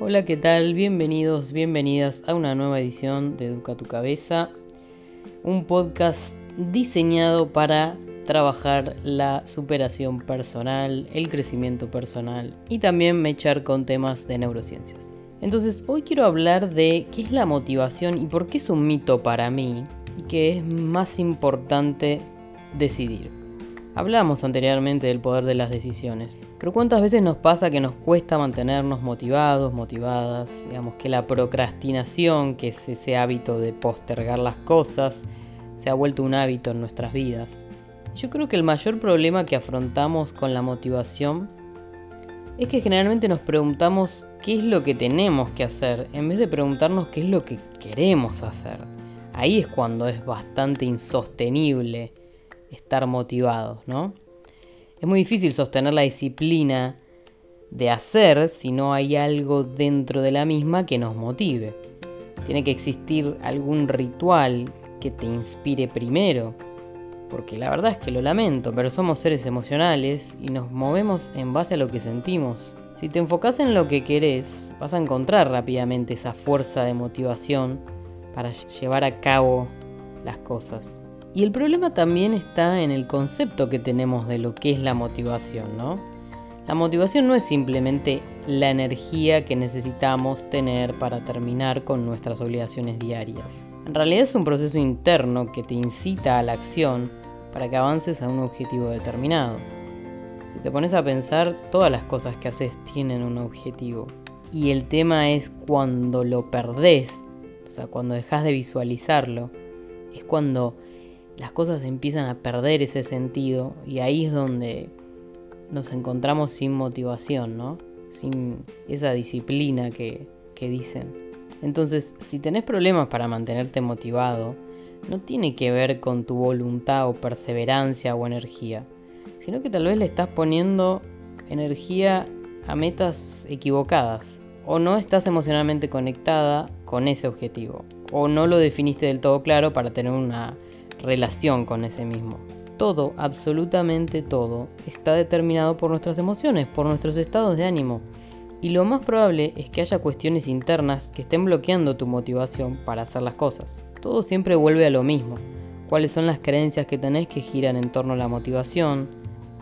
Hola, ¿qué tal? Bienvenidos, bienvenidas a una nueva edición de Educa tu Cabeza, un podcast diseñado para trabajar la superación personal, el crecimiento personal y también mechar con temas de neurociencias. Entonces, hoy quiero hablar de qué es la motivación y por qué es un mito para mí y que es más importante decidir. Hablamos anteriormente del poder de las decisiones, pero ¿cuántas veces nos pasa que nos cuesta mantenernos motivados, motivadas? Digamos que la procrastinación, que es ese hábito de postergar las cosas, se ha vuelto un hábito en nuestras vidas. Yo creo que el mayor problema que afrontamos con la motivación es que generalmente nos preguntamos qué es lo que tenemos que hacer en vez de preguntarnos qué es lo que queremos hacer. Ahí es cuando es bastante insostenible estar motivados, ¿no? Es muy difícil sostener la disciplina de hacer si no hay algo dentro de la misma que nos motive. Tiene que existir algún ritual que te inspire primero. Porque la verdad es que lo lamento, pero somos seres emocionales y nos movemos en base a lo que sentimos. Si te enfocas en lo que querés, vas a encontrar rápidamente esa fuerza de motivación para llevar a cabo las cosas. Y el problema también está en el concepto que tenemos de lo que es la motivación, ¿no? La motivación no es simplemente la energía que necesitamos tener para terminar con nuestras obligaciones diarias. En realidad es un proceso interno que te incita a la acción para que avances a un objetivo determinado. Si te pones a pensar, todas las cosas que haces tienen un objetivo. Y el tema es cuando lo perdés, o sea, cuando dejas de visualizarlo, es cuando las cosas empiezan a perder ese sentido y ahí es donde nos encontramos sin motivación, ¿no? Sin esa disciplina que, que dicen. Entonces, si tenés problemas para mantenerte motivado, no tiene que ver con tu voluntad o perseverancia o energía, sino que tal vez le estás poniendo energía a metas equivocadas, o no estás emocionalmente conectada con ese objetivo, o no lo definiste del todo claro para tener una relación con ese mismo. Todo, absolutamente todo, está determinado por nuestras emociones, por nuestros estados de ánimo. Y lo más probable es que haya cuestiones internas que estén bloqueando tu motivación para hacer las cosas. Todo siempre vuelve a lo mismo. ¿Cuáles son las creencias que tenés que giran en torno a la motivación?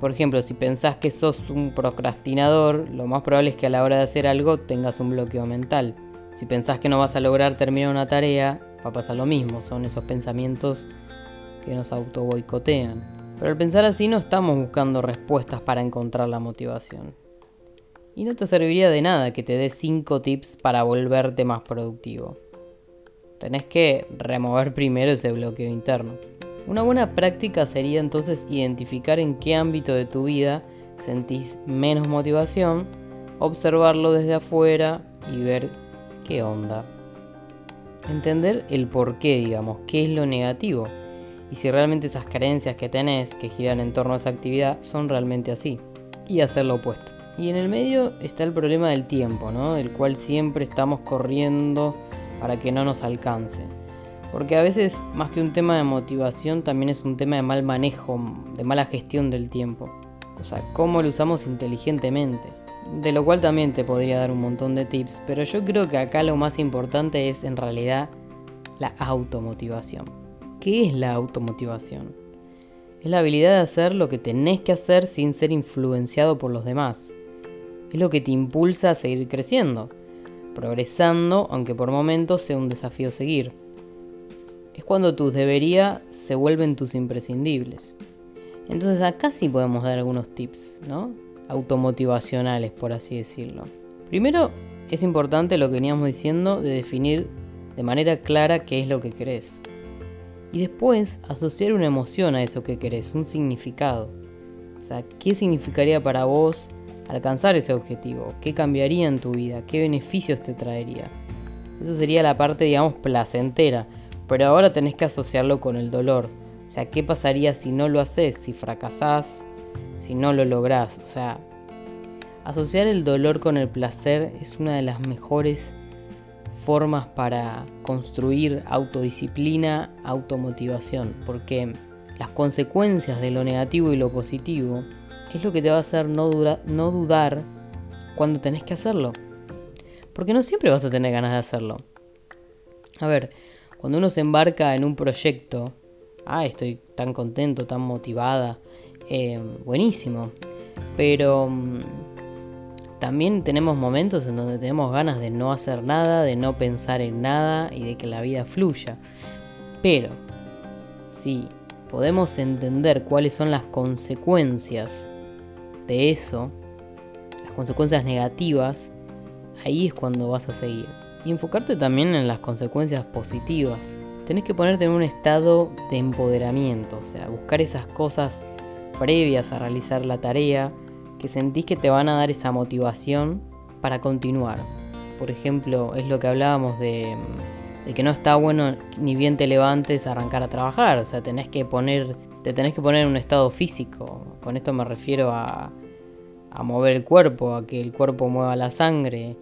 Por ejemplo, si pensás que sos un procrastinador, lo más probable es que a la hora de hacer algo tengas un bloqueo mental. Si pensás que no vas a lograr terminar una tarea, va a pasar lo mismo. Son esos pensamientos que nos auto boicotean. Pero al pensar así no estamos buscando respuestas para encontrar la motivación. Y no te serviría de nada que te dé 5 tips para volverte más productivo. Tenés que remover primero ese bloqueo interno. Una buena práctica sería entonces identificar en qué ámbito de tu vida sentís menos motivación, observarlo desde afuera y ver qué onda. Entender el por qué, digamos, qué es lo negativo y si realmente esas creencias que tenés que giran en torno a esa actividad son realmente así. Y hacer lo opuesto. Y en el medio está el problema del tiempo, ¿no? Del cual siempre estamos corriendo para que no nos alcance. Porque a veces, más que un tema de motivación, también es un tema de mal manejo, de mala gestión del tiempo. O sea, cómo lo usamos inteligentemente. De lo cual también te podría dar un montón de tips, pero yo creo que acá lo más importante es en realidad la automotivación. ¿Qué es la automotivación? Es la habilidad de hacer lo que tenés que hacer sin ser influenciado por los demás. Es lo que te impulsa a seguir creciendo, progresando, aunque por momentos sea un desafío seguir. Es cuando tus debería se vuelven tus imprescindibles. Entonces acá sí podemos dar algunos tips, ¿no? Automotivacionales, por así decirlo. Primero, es importante lo que veníamos diciendo de definir de manera clara qué es lo que querés y después asociar una emoción a eso que querés, un significado. O sea, ¿qué significaría para vos alcanzar ese objetivo? ¿Qué cambiaría en tu vida? ¿Qué beneficios te traería? Eso sería la parte, digamos, placentera. Pero ahora tenés que asociarlo con el dolor. O sea, ¿qué pasaría si no lo haces? Si fracasás, si no lo lográs. O sea, asociar el dolor con el placer es una de las mejores formas para construir autodisciplina, automotivación, porque las consecuencias de lo negativo y lo positivo es lo que te va a hacer no, dudar cuando tenés que hacerlo. Porque no siempre vas a tener ganas de hacerlo. A ver, cuando uno se embarca en un proyecto, ah, estoy tan contento, tan motivada, eh, buenísimo. Pero mm, también tenemos momentos en donde tenemos ganas de no hacer nada, de no pensar en nada y de que la vida fluya. Pero si podemos entender cuáles son las consecuencias de eso, las consecuencias negativas, ahí es cuando vas a seguir. Y enfocarte también en las consecuencias positivas. Tenés que ponerte en un estado de empoderamiento, o sea, buscar esas cosas previas a realizar la tarea que sentís que te van a dar esa motivación para continuar. Por ejemplo, es lo que hablábamos de, que no está bueno ni bien te levantes a arrancar a trabajar, o sea, tenés que poner, te tenés que poner en un estado físico. Con esto me refiero a, a mover el cuerpo, a que el cuerpo mueva la sangre,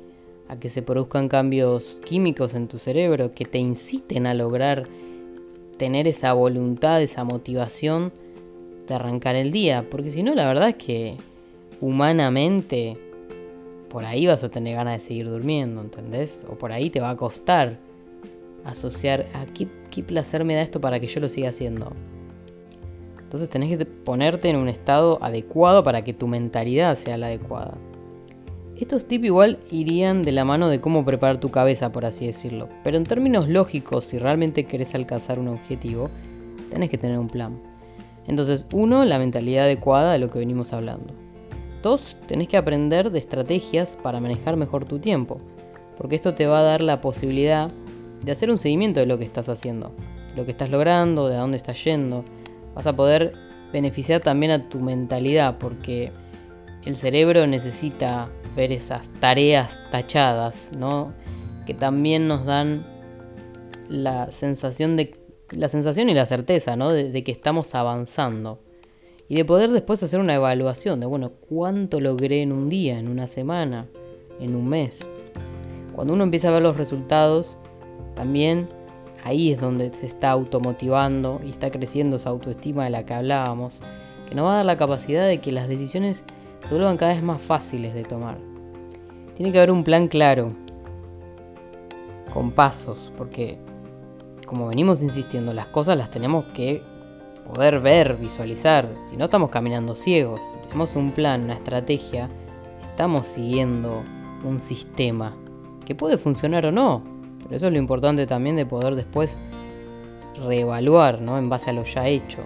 a que se produzcan cambios químicos en tu cerebro que te inciten a lograr tener esa voluntad, esa motivación de arrancar el día. Porque si no, la verdad es que humanamente por ahí vas a tener ganas de seguir durmiendo, ¿entendés? O por ahí te va a costar asociar a qué, placer me da esto para que yo lo siga haciendo. Entonces tenés que ponerte en un estado adecuado para que tu mentalidad sea la adecuada. Estos tips igual irían de la mano de cómo preparar tu cabeza, por así decirlo. Pero en términos lógicos, si realmente querés alcanzar un objetivo, tenés que tener un plan. Entonces, uno, la mentalidad adecuada de lo que venimos hablando. Dos, tenés que aprender de estrategias para manejar mejor tu tiempo. Porque esto te va a dar la posibilidad de hacer un seguimiento de lo que estás haciendo, de lo que estás logrando, de a dónde estás yendo. Vas a poder beneficiar también a tu mentalidad, porque el cerebro necesita ver esas tareas tachadas, ¿no? Que también nos dan la sensación de la sensación y la certeza, ¿no? De, que estamos avanzando. Y de poder después hacer una evaluación de, bueno, cuánto logré en un día, en una semana, en un mes. Cuando uno empieza a ver los resultados, también ahí es donde se está automotivando y está creciendo esa autoestima de la que hablábamos, que nos va a dar la capacidad de que las decisiones se vuelvan cada vez más fáciles de tomar. Tiene que haber un plan claro, con pasos, porque como venimos insistiendo, las cosas las tenemos que poder ver, visualizar. Si no estamos caminando ciegos, si tenemos un plan, una estrategia, estamos siguiendo un sistema que puede funcionar o no. Pero eso es lo importante también de poder después reevaluar, ¿no? En base a lo ya hecho.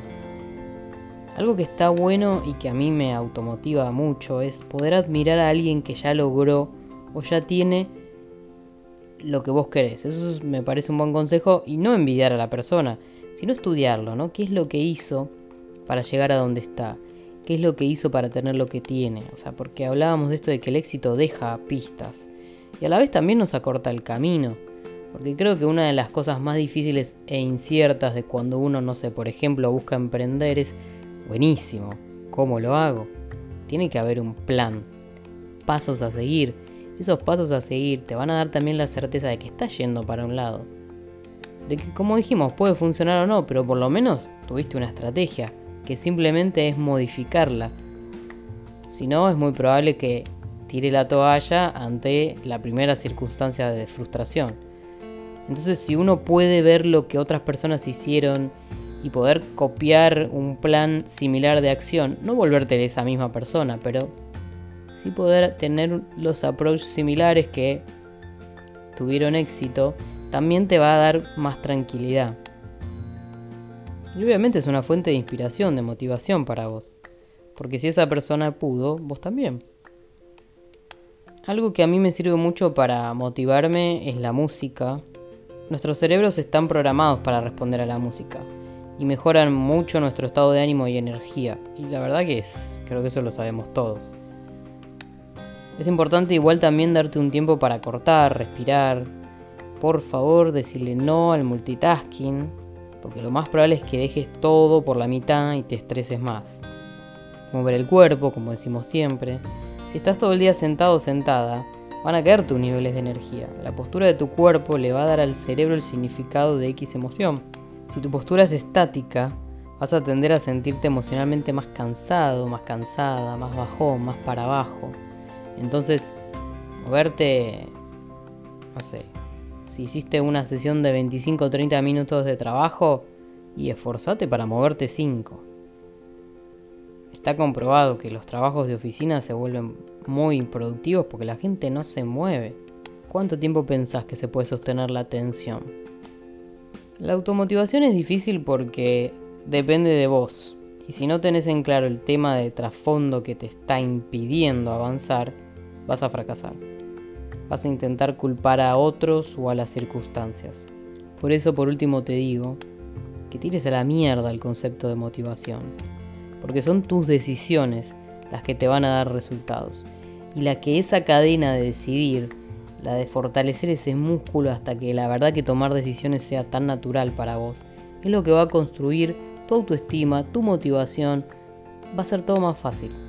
Algo que está bueno y que a mí me automotiva mucho es poder admirar a alguien que ya logró o ya tiene lo que vos querés. Eso me parece un buen consejo y no envidiar a la persona, sino estudiarlo, ¿no? ¿Qué es lo que hizo para llegar a donde está? ¿Qué es lo que hizo para tener lo que tiene? O sea, porque hablábamos de esto de que el éxito deja pistas y a la vez también nos acorta el camino. Porque creo que una de las cosas más difíciles e inciertas de cuando uno, no sé, por ejemplo, busca emprender es, buenísimo, ¿cómo lo hago? Tiene que haber un plan, pasos a seguir esos pasos a seguir te van a dar también la certeza de que estás yendo para un lado. De que, como dijimos, puede funcionar o no, pero por lo menos tuviste una estrategia, que simplemente es modificarla. Si no, es muy probable que tire la toalla ante la primera circunstancia de frustración. Entonces, si uno puede ver lo que otras personas hicieron y poder copiar un plan similar de acción, no volverte esa misma persona, pero sí poder tener los approaches similares que tuvieron éxito, también te va a dar más tranquilidad. Y obviamente es una fuente de inspiración, de motivación para vos. Porque si esa persona pudo, vos también. Algo que a mí me sirve mucho para motivarme es la música. Nuestros cerebros están programados para responder a la música y mejoran mucho nuestro estado de ánimo y energía. Y la verdad que es, creo que eso lo sabemos todos. Es importante igual también darte un tiempo para cortar, respirar. Por favor, decirle no al multitasking, porque lo más probable es que dejes todo por la mitad y te estreses más. Mover el cuerpo, como decimos siempre. Si estás todo el día sentado o sentada, van a caer tus niveles de energía. La postura de tu cuerpo le va a dar al cerebro el significado de X emoción. Si tu postura es estática, vas a tender a sentirte emocionalmente más cansado, más cansada, más bajón, más para abajo. Entonces, moverte no sé, si hiciste una sesión de 25 o 30 minutos de trabajo y esforzate para moverte 5. Está comprobado que los trabajos de oficina se vuelven muy productivos porque la gente no se mueve. ¿Cuánto tiempo pensás que se puede sostener la atención? La automotivación es difícil porque depende de vos. Y si no tenés en claro el tema de trasfondo que te está impidiendo avanzar, vas a fracasar. Vas a intentar culpar a otros o a las circunstancias. Por eso por último te digo que tires a la mierda el concepto de motivación. Porque son tus decisiones las que te van a dar resultados. Y la que esa cadena de decidir, la de fortalecer ese músculo hasta que la verdad que tomar decisiones sea tan natural para vos, es lo que va a construir tu autoestima, tu motivación, va a ser todo más fácil.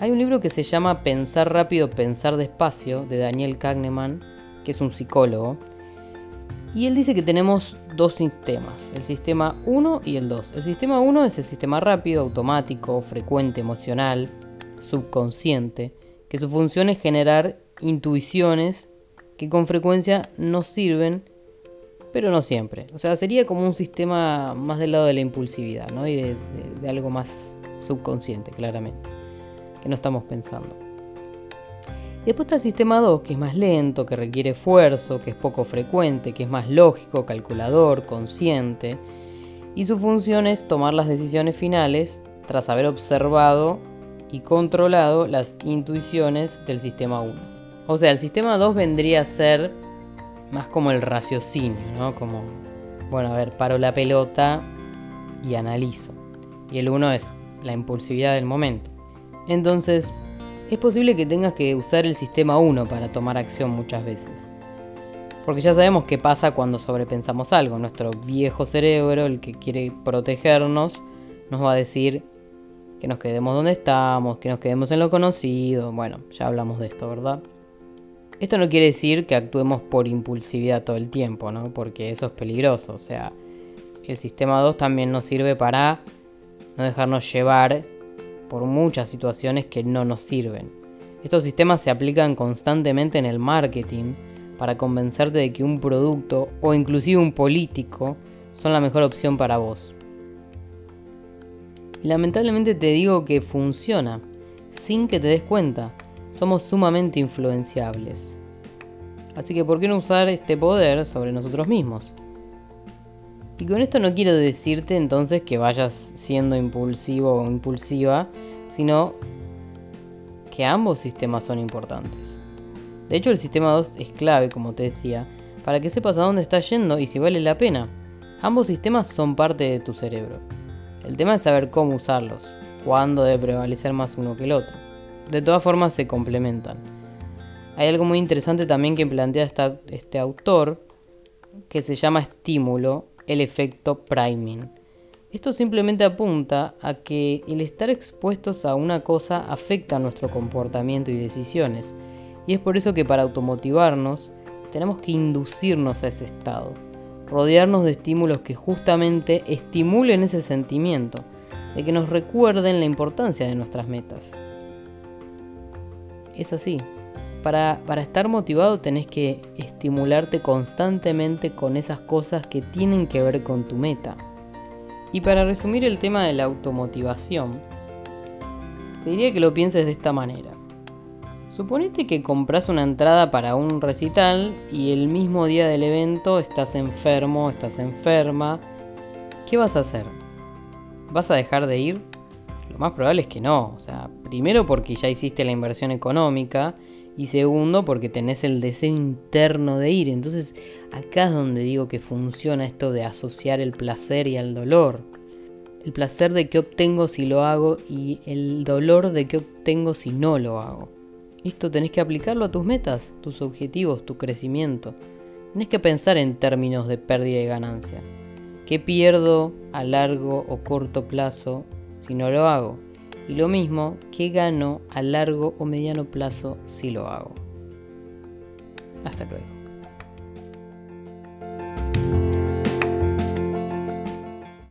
Hay un libro que se llama Pensar rápido, pensar despacio, de Daniel Kahneman, que es un psicólogo, y él dice que tenemos dos sistemas, el sistema 1 y el 2. El sistema 1 es el sistema rápido, automático, frecuente, emocional, subconsciente, que su función es generar intuiciones que con frecuencia nos sirven pero no siempre. O sea, sería como un sistema más del lado de la impulsividad, ¿no? Y de, algo más subconsciente, claramente, que no estamos pensando. Y después está el sistema 2, que es más lento, que requiere esfuerzo, que es poco frecuente, que es más lógico, calculador, consciente. Y su función es tomar las decisiones finales tras haber observado y controlado las intuiciones del sistema 1. O sea, el sistema 2 vendría a ser más como el raciocinio, ¿no? Como, bueno, a ver, paro la pelota y analizo. Y el uno es la impulsividad del momento. Entonces, es posible que tengas que usar el sistema 1 para tomar acción muchas veces. Porque ya sabemos qué pasa cuando sobrepensamos algo. Nuestro viejo cerebro, el que quiere protegernos, nos va a decir que nos quedemos donde estamos, que nos quedemos en lo conocido. Bueno, ya hablamos de esto, ¿verdad? Esto no quiere decir que actuemos por impulsividad todo el tiempo, ¿no? Porque eso es peligroso. O sea, el sistema 2 también nos sirve para no dejarnos llevar por muchas situaciones que no nos sirven. Estos sistemas se aplican constantemente en el marketing para convencerte de que un producto o inclusive un político son la mejor opción para vos. Lamentablemente te digo que funciona, sin que te des cuenta somos sumamente influenciables. Así que ¿por qué no usar este poder sobre nosotros mismos? Y con esto no quiero decirte entonces que vayas siendo impulsivo o impulsiva, sino que ambos sistemas son importantes. De hecho, el sistema 2 es clave, como te decía, para que sepas a dónde estás yendo y si vale la pena. Ambos sistemas son parte de tu cerebro. El tema es saber cómo usarlos, cuándo debe prevalecer más uno que el otro de todas formas se complementan. Hay algo muy interesante también que plantea este autor, que se llama estímulo, el efecto priming. Esto simplemente apunta a que el estar expuestos a una cosa afecta nuestro comportamiento y decisiones. Y es por eso que para automotivarnos tenemos que inducirnos a ese estado, rodearnos de estímulos que justamente estimulen ese sentimiento, de que nos recuerden la importancia de nuestras metas es así. Para, estar motivado tenés que estimularte constantemente con esas cosas que tienen que ver con tu meta. Y para resumir el tema de la automotivación, te diría que lo pienses de esta manera. Suponete que compras una entrada para un recital y el mismo día del evento estás enfermo, estás enferma. ¿Qué vas a hacer? ¿Vas a dejar de ir? Lo más probable es que no. O sea, primero porque ya hiciste la inversión económica y segundo porque tenés el deseo interno de ir. Entonces acá es donde digo que funciona esto de asociar el placer y el dolor. El placer de que obtengo si lo hago y el dolor de que obtengo si no lo hago. Esto tenés que aplicarlo a tus metas, tus objetivos, tu crecimiento. Tenés que pensar en términos de pérdida y ganancia. ¿Qué pierdo a largo o corto plazo si no lo hago. Y lo mismo, ¿qué gano a largo o mediano plazo si lo hago? Hasta luego.